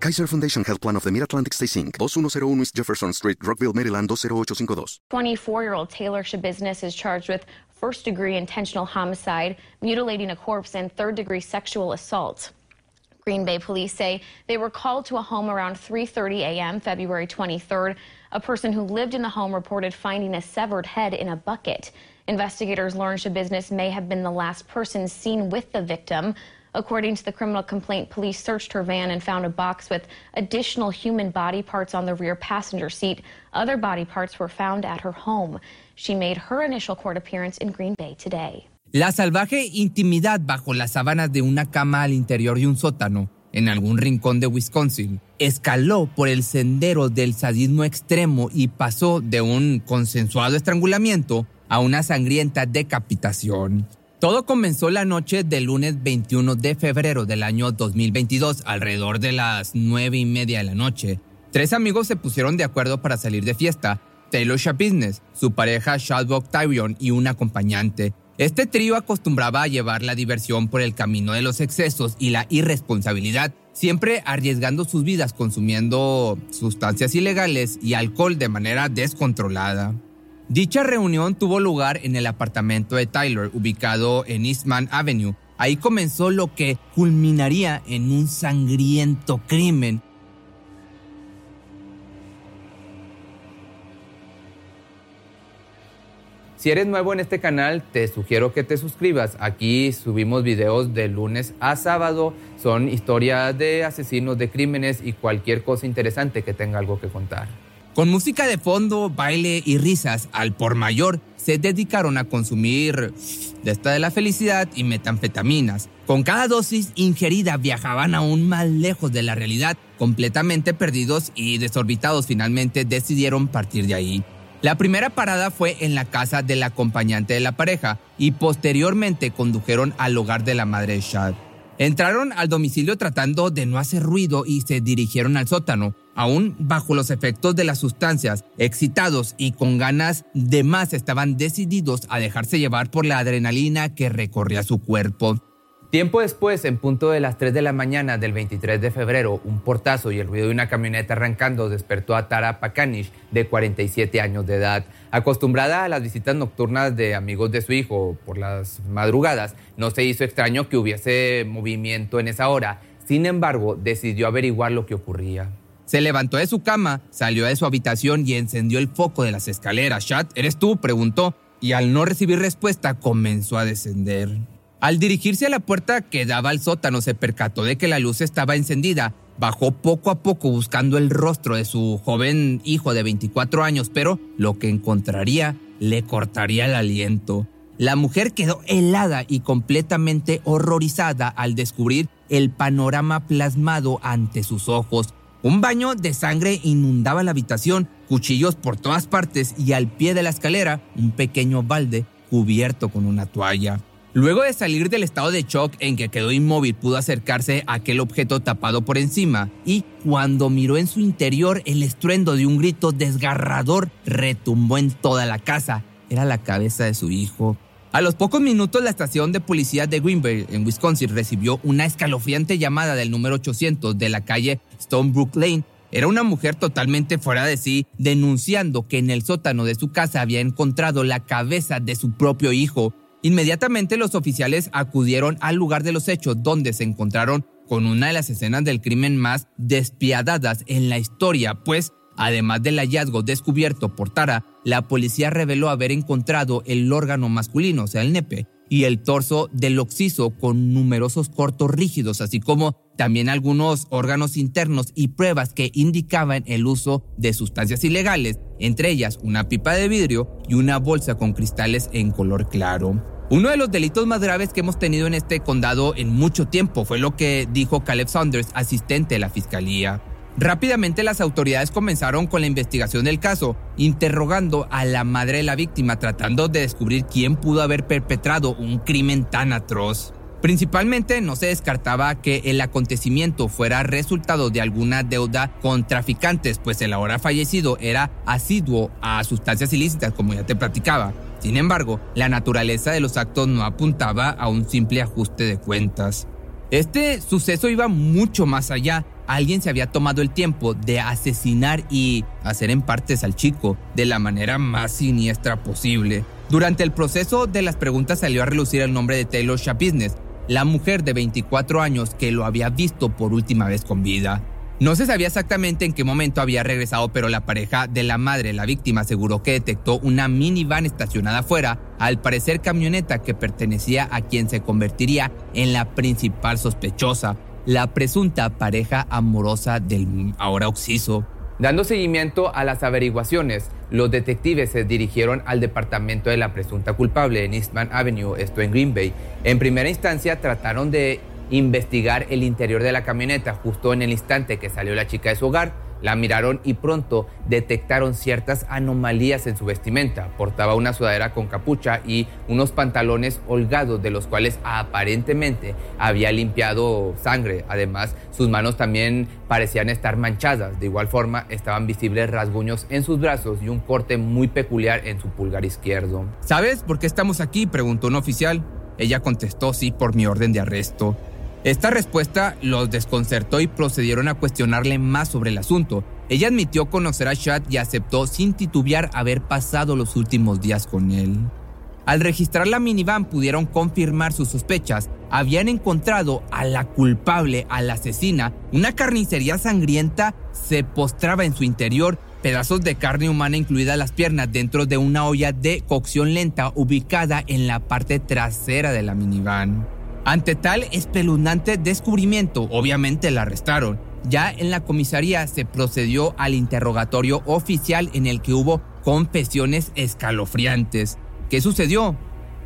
Kaiser Foundation Health Plan of the Mid-Atlantic Stay Inc., 2101 East Jefferson Street, Rockville, Maryland, 20852. 24-year-old Taylor Shabiznes is charged with first-degree intentional homicide, mutilating a corpse, and third-degree sexual assault. Green Bay police say they were called to a home around 3:30 a.m. February 23rd. A person who lived in the home reported finding a severed head in a bucket. Investigators learned Shabiznes may have been the last person seen with the victim. According to the criminal complaint, police searched her van and found a box with additional human body parts on the rear passenger seat. Other body parts were found at her home. She made her initial court appearance in Green Bay today. La salvaje intimidad bajo las sábanas de una cama al interior de un sótano, en algún rincón de Wisconsin, escaló por el sendero del sadismo extremo y pasó de un consensuado estrangulamiento a una sangrienta decapitación. Todo comenzó la noche del lunes 21 de febrero del año 2022, alrededor de las nueve y media de la noche. Tres amigos se pusieron de acuerdo para salir de fiesta. Taylor Business, su pareja Shadbock Tyrion y un acompañante. Este trío acostumbraba a llevar la diversión por el camino de los excesos y la irresponsabilidad, siempre arriesgando sus vidas consumiendo sustancias ilegales y alcohol de manera descontrolada. Dicha reunión tuvo lugar en el apartamento de Tyler, ubicado en Eastman Avenue. Ahí comenzó lo que culminaría en un sangriento crimen Si eres nuevo en este canal, te sugiero que te suscribas. Aquí subimos videos de lunes a sábado. Son historias de asesinos, de crímenes y cualquier cosa interesante que tenga algo que contar. Con música de fondo, baile y risas, al por mayor se dedicaron a consumir de esta de la felicidad y metanfetaminas. Con cada dosis ingerida viajaban aún más lejos de la realidad, completamente perdidos y desorbitados finalmente decidieron partir de ahí. La primera parada fue en la casa del acompañante de la pareja y posteriormente condujeron al hogar de la madre de Shad. Entraron al domicilio tratando de no hacer ruido y se dirigieron al sótano, aún bajo los efectos de las sustancias, excitados y con ganas de más estaban decididos a dejarse llevar por la adrenalina que recorría su cuerpo. Tiempo después, en punto de las 3 de la mañana del 23 de febrero, un portazo y el ruido de una camioneta arrancando despertó a Tara Pakanish, de 47 años de edad. Acostumbrada a las visitas nocturnas de amigos de su hijo por las madrugadas, no se hizo extraño que hubiese movimiento en esa hora. Sin embargo, decidió averiguar lo que ocurría. Se levantó de su cama, salió de su habitación y encendió el foco de las escaleras. Chad, ¿eres tú? preguntó, y al no recibir respuesta comenzó a descender. Al dirigirse a la puerta que daba al sótano se percató de que la luz estaba encendida. Bajó poco a poco buscando el rostro de su joven hijo de 24 años, pero lo que encontraría le cortaría el aliento. La mujer quedó helada y completamente horrorizada al descubrir el panorama plasmado ante sus ojos. Un baño de sangre inundaba la habitación, cuchillos por todas partes y al pie de la escalera un pequeño balde cubierto con una toalla. Luego de salir del estado de shock en que quedó inmóvil, pudo acercarse a aquel objeto tapado por encima y cuando miró en su interior el estruendo de un grito desgarrador retumbó en toda la casa. Era la cabeza de su hijo. A los pocos minutos la estación de policía de Greenberg en Wisconsin recibió una escalofriante llamada del número 800 de la calle Stonebrook Lane era una mujer totalmente fuera de sí, denunciando que en el sótano de su casa había encontrado la cabeza de su propio hijo. Inmediatamente los oficiales acudieron al lugar de los hechos donde se encontraron con una de las escenas del crimen más despiadadas en la historia, pues además del hallazgo descubierto por Tara, la policía reveló haber encontrado el órgano masculino, o sea, el nepe, y el torso del occiso con numerosos cortos rígidos, así como también algunos órganos internos y pruebas que indicaban el uso de sustancias ilegales, entre ellas una pipa de vidrio y una bolsa con cristales en color claro. Uno de los delitos más graves que hemos tenido en este condado en mucho tiempo fue lo que dijo Caleb Saunders, asistente de la fiscalía. Rápidamente las autoridades comenzaron con la investigación del caso, interrogando a la madre de la víctima tratando de descubrir quién pudo haber perpetrado un crimen tan atroz. Principalmente no se descartaba que el acontecimiento fuera resultado de alguna deuda con traficantes, pues el ahora fallecido era asiduo a sustancias ilícitas, como ya te platicaba. Sin embargo, la naturaleza de los actos no apuntaba a un simple ajuste de cuentas. Este suceso iba mucho más allá. Alguien se había tomado el tiempo de asesinar y hacer en partes al chico de la manera más siniestra posible. Durante el proceso de las preguntas salió a relucir el nombre de Taylor Shabusiness, la mujer de 24 años que lo había visto por última vez con vida. No se sabía exactamente en qué momento había regresado, pero la pareja de la madre, la víctima, aseguró que detectó una minivan estacionada afuera, al parecer camioneta que pertenecía a quien se convertiría en la principal sospechosa, la presunta pareja amorosa del ahora occiso. Dando seguimiento a las averiguaciones, los detectives se dirigieron al departamento de la presunta culpable en Eastman Avenue, esto en Green Bay. En primera instancia trataron de investigar el interior de la camioneta justo en el instante que salió la chica de su hogar la miraron y pronto detectaron ciertas anomalías en su vestimenta. Portaba una sudadera con capucha y unos pantalones holgados de los cuales aparentemente había limpiado sangre. Además, sus manos también parecían estar manchadas. De igual forma, estaban visibles rasguños en sus brazos y un corte muy peculiar en su pulgar izquierdo. ¿Sabes por qué estamos aquí? preguntó un oficial. Ella contestó sí por mi orden de arresto. Esta respuesta los desconcertó y procedieron a cuestionarle más sobre el asunto. Ella admitió conocer a Chad y aceptó sin titubear haber pasado los últimos días con él. Al registrar la minivan pudieron confirmar sus sospechas. Habían encontrado a la culpable, a la asesina. Una carnicería sangrienta se postraba en su interior, pedazos de carne humana incluidas las piernas dentro de una olla de cocción lenta ubicada en la parte trasera de la minivan. Ante tal espeluznante descubrimiento, obviamente la arrestaron. Ya en la comisaría se procedió al interrogatorio oficial en el que hubo confesiones escalofriantes. ¿Qué sucedió?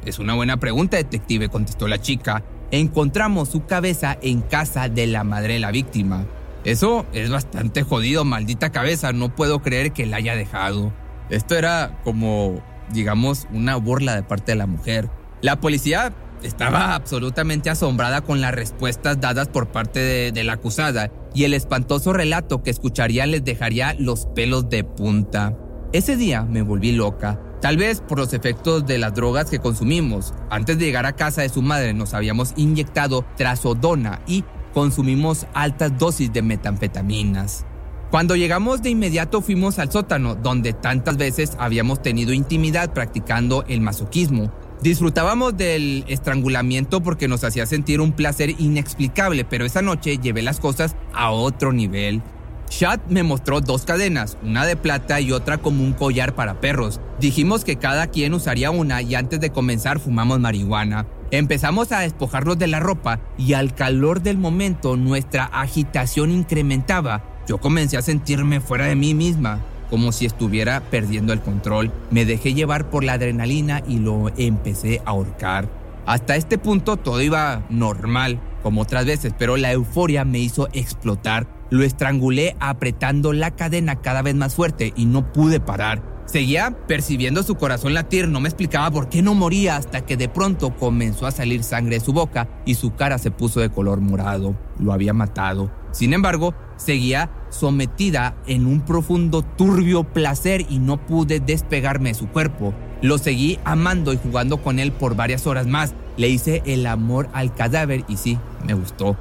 Es una buena pregunta, detective, contestó la chica. Encontramos su cabeza en casa de la madre de la víctima. Eso es bastante jodido, maldita cabeza, no puedo creer que la haya dejado. Esto era como, digamos, una burla de parte de la mujer. La policía estaba absolutamente asombrada con las respuestas dadas por parte de, la acusada y el espantoso relato que escucharía les dejaría los pelos de punta. Ese día me volví loca, tal vez por los efectos de las drogas que consumimos. Antes de llegar a casa de su madre nos habíamos inyectado trazodona y consumimos altas dosis de metanfetaminas. Cuando llegamos de inmediato fuimos al sótano, donde tantas veces habíamos tenido intimidad practicando el masoquismo. Disfrutábamos del estrangulamiento porque nos hacía sentir un placer inexplicable, pero esa noche llevé las cosas a otro nivel. Chad me mostró dos cadenas, una de plata y otra como un collar para perros. Dijimos que cada quien usaría una y antes de comenzar fumamos marihuana. Empezamos a despojarnos de la ropa y al calor del momento nuestra agitación incrementaba. Yo comencé a sentirme fuera de mí misma como si estuviera perdiendo el control. Me dejé llevar por la adrenalina y lo empecé a ahorcar. Hasta este punto todo iba normal, como otras veces, pero la euforia me hizo explotar. Lo estrangulé apretando la cadena cada vez más fuerte y no pude parar. Seguía percibiendo su corazón latir, no me explicaba por qué no moría hasta que de pronto comenzó a salir sangre de su boca y su cara se puso de color morado. Lo había matado. Sin embargo, seguía sometida en un profundo turbio placer y no pude despegarme de su cuerpo. Lo seguí amando y jugando con él por varias horas más. Le hice el amor al cadáver y sí, me gustó.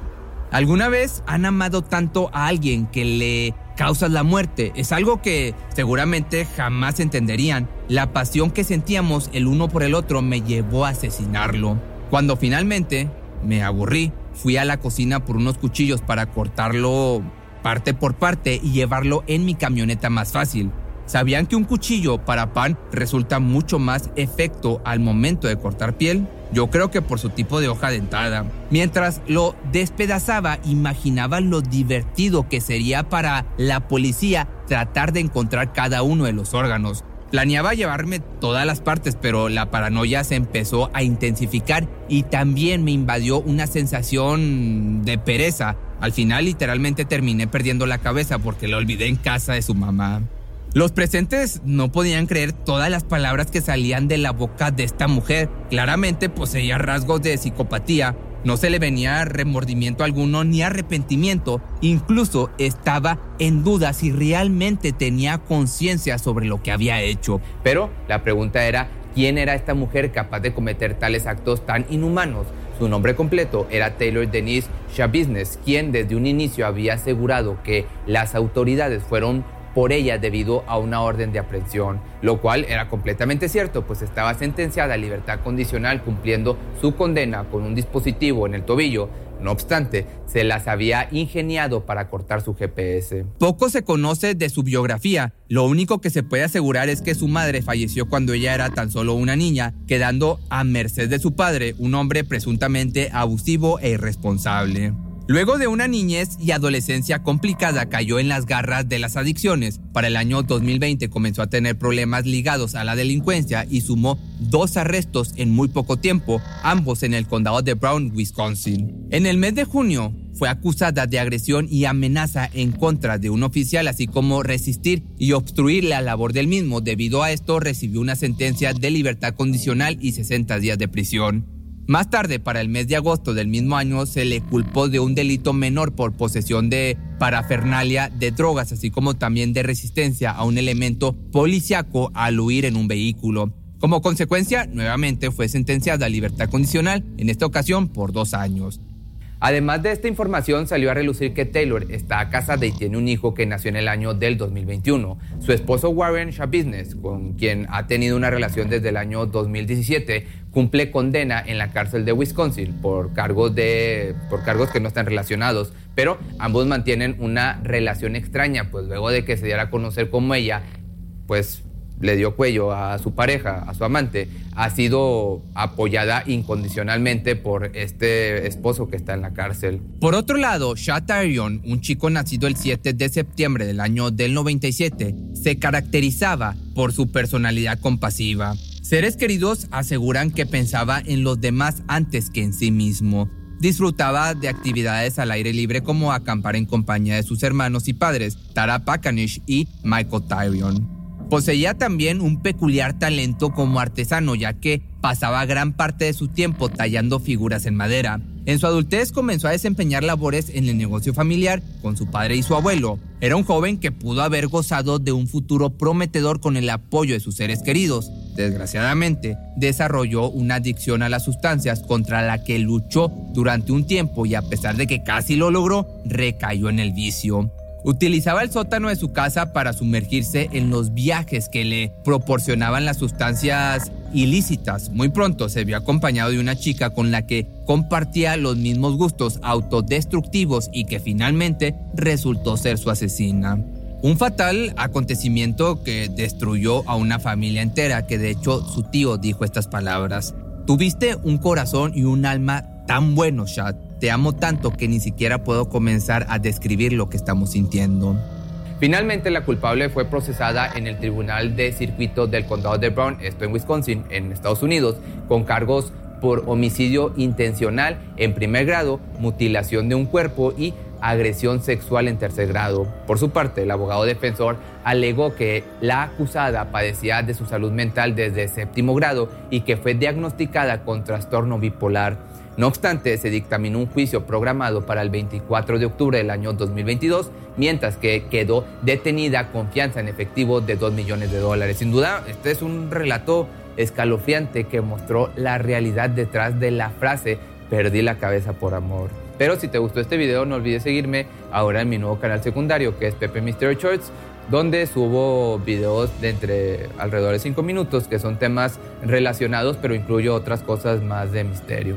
¿Alguna vez han amado tanto a alguien que le causas la muerte? Es algo que seguramente jamás entenderían. La pasión que sentíamos el uno por el otro me llevó a asesinarlo. Cuando finalmente me aburrí, fui a la cocina por unos cuchillos para cortarlo parte por parte y llevarlo en mi camioneta más fácil. ¿Sabían que un cuchillo para pan resulta mucho más efecto al momento de cortar piel? Yo creo que por su tipo de hoja dentada. Mientras lo despedazaba, imaginaba lo divertido que sería para la policía tratar de encontrar cada uno de los órganos. Planeaba llevarme todas las partes, pero la paranoia se empezó a intensificar y también me invadió una sensación de pereza. Al final literalmente terminé perdiendo la cabeza porque la olvidé en casa de su mamá. Los presentes no podían creer todas las palabras que salían de la boca de esta mujer. Claramente poseía rasgos de psicopatía, no se le venía remordimiento alguno ni arrepentimiento, incluso estaba en duda si realmente tenía conciencia sobre lo que había hecho. Pero la pregunta era, ¿quién era esta mujer capaz de cometer tales actos tan inhumanos? Su nombre completo era Taylor Denise Business, quien desde un inicio había asegurado que las autoridades fueron por ella debido a una orden de aprehensión, lo cual era completamente cierto, pues estaba sentenciada a libertad condicional cumpliendo su condena con un dispositivo en el tobillo. No obstante, se las había ingeniado para cortar su GPS. Poco se conoce de su biografía. Lo único que se puede asegurar es que su madre falleció cuando ella era tan solo una niña, quedando a merced de su padre, un hombre presuntamente abusivo e irresponsable. Luego de una niñez y adolescencia complicada, cayó en las garras de las adicciones. Para el año 2020 comenzó a tener problemas ligados a la delincuencia y sumó dos arrestos en muy poco tiempo, ambos en el condado de Brown, Wisconsin. En el mes de junio, fue acusada de agresión y amenaza en contra de un oficial, así como resistir y obstruir la labor del mismo. Debido a esto, recibió una sentencia de libertad condicional y 60 días de prisión. Más tarde, para el mes de agosto del mismo año, se le culpó de un delito menor por posesión de parafernalia de drogas, así como también de resistencia a un elemento policiaco al huir en un vehículo. Como consecuencia, nuevamente fue sentenciada a libertad condicional, en esta ocasión por dos años. Además de esta información, salió a relucir que Taylor está casada y tiene un hijo que nació en el año del 2021. Su esposo Warren Business, con quien ha tenido una relación desde el año 2017, cumple condena en la cárcel de Wisconsin por cargos, de, por cargos que no están relacionados, pero ambos mantienen una relación extraña, pues luego de que se diera a conocer como ella, pues le dio cuello a su pareja, a su amante, ha sido apoyada incondicionalmente por este esposo que está en la cárcel. Por otro lado, Shad Tyrion, un chico nacido el 7 de septiembre del año del 97, se caracterizaba por su personalidad compasiva. Seres queridos aseguran que pensaba en los demás antes que en sí mismo. Disfrutaba de actividades al aire libre como acampar en compañía de sus hermanos y padres, Tara Pakanish y Michael Tyrion. Poseía también un peculiar talento como artesano, ya que pasaba gran parte de su tiempo tallando figuras en madera. En su adultez comenzó a desempeñar labores en el negocio familiar con su padre y su abuelo. Era un joven que pudo haber gozado de un futuro prometedor con el apoyo de sus seres queridos. Desgraciadamente, desarrolló una adicción a las sustancias contra la que luchó durante un tiempo y a pesar de que casi lo logró, recayó en el vicio. Utilizaba el sótano de su casa para sumergirse en los viajes que le proporcionaban las sustancias ilícitas. Muy pronto se vio acompañado de una chica con la que compartía los mismos gustos autodestructivos y que finalmente resultó ser su asesina. Un fatal acontecimiento que destruyó a una familia entera, que de hecho su tío dijo estas palabras. Tuviste un corazón y un alma tan buenos, Shad te amo tanto que ni siquiera puedo comenzar a describir lo que estamos sintiendo. Finalmente, la culpable fue procesada en el Tribunal de Circuito del Condado de Brown, esto en Wisconsin, en Estados Unidos, con cargos por homicidio intencional en primer grado, mutilación de un cuerpo y agresión sexual en tercer grado. Por su parte, el abogado defensor alegó que la acusada padecía de su salud mental desde séptimo grado y que fue diagnosticada con trastorno bipolar. No obstante, se dictaminó un juicio programado para el 24 de octubre del año 2022, mientras que quedó detenida confianza en efectivo de 2 millones de dólares. Sin duda, este es un relato escalofriante que mostró la realidad detrás de la frase perdí la cabeza por amor. Pero si te gustó este video, no olvides seguirme ahora en mi nuevo canal secundario, que es Pepe Mystery Shorts, donde subo videos de entre alrededor de 5 minutos, que son temas relacionados, pero incluyo otras cosas más de misterio.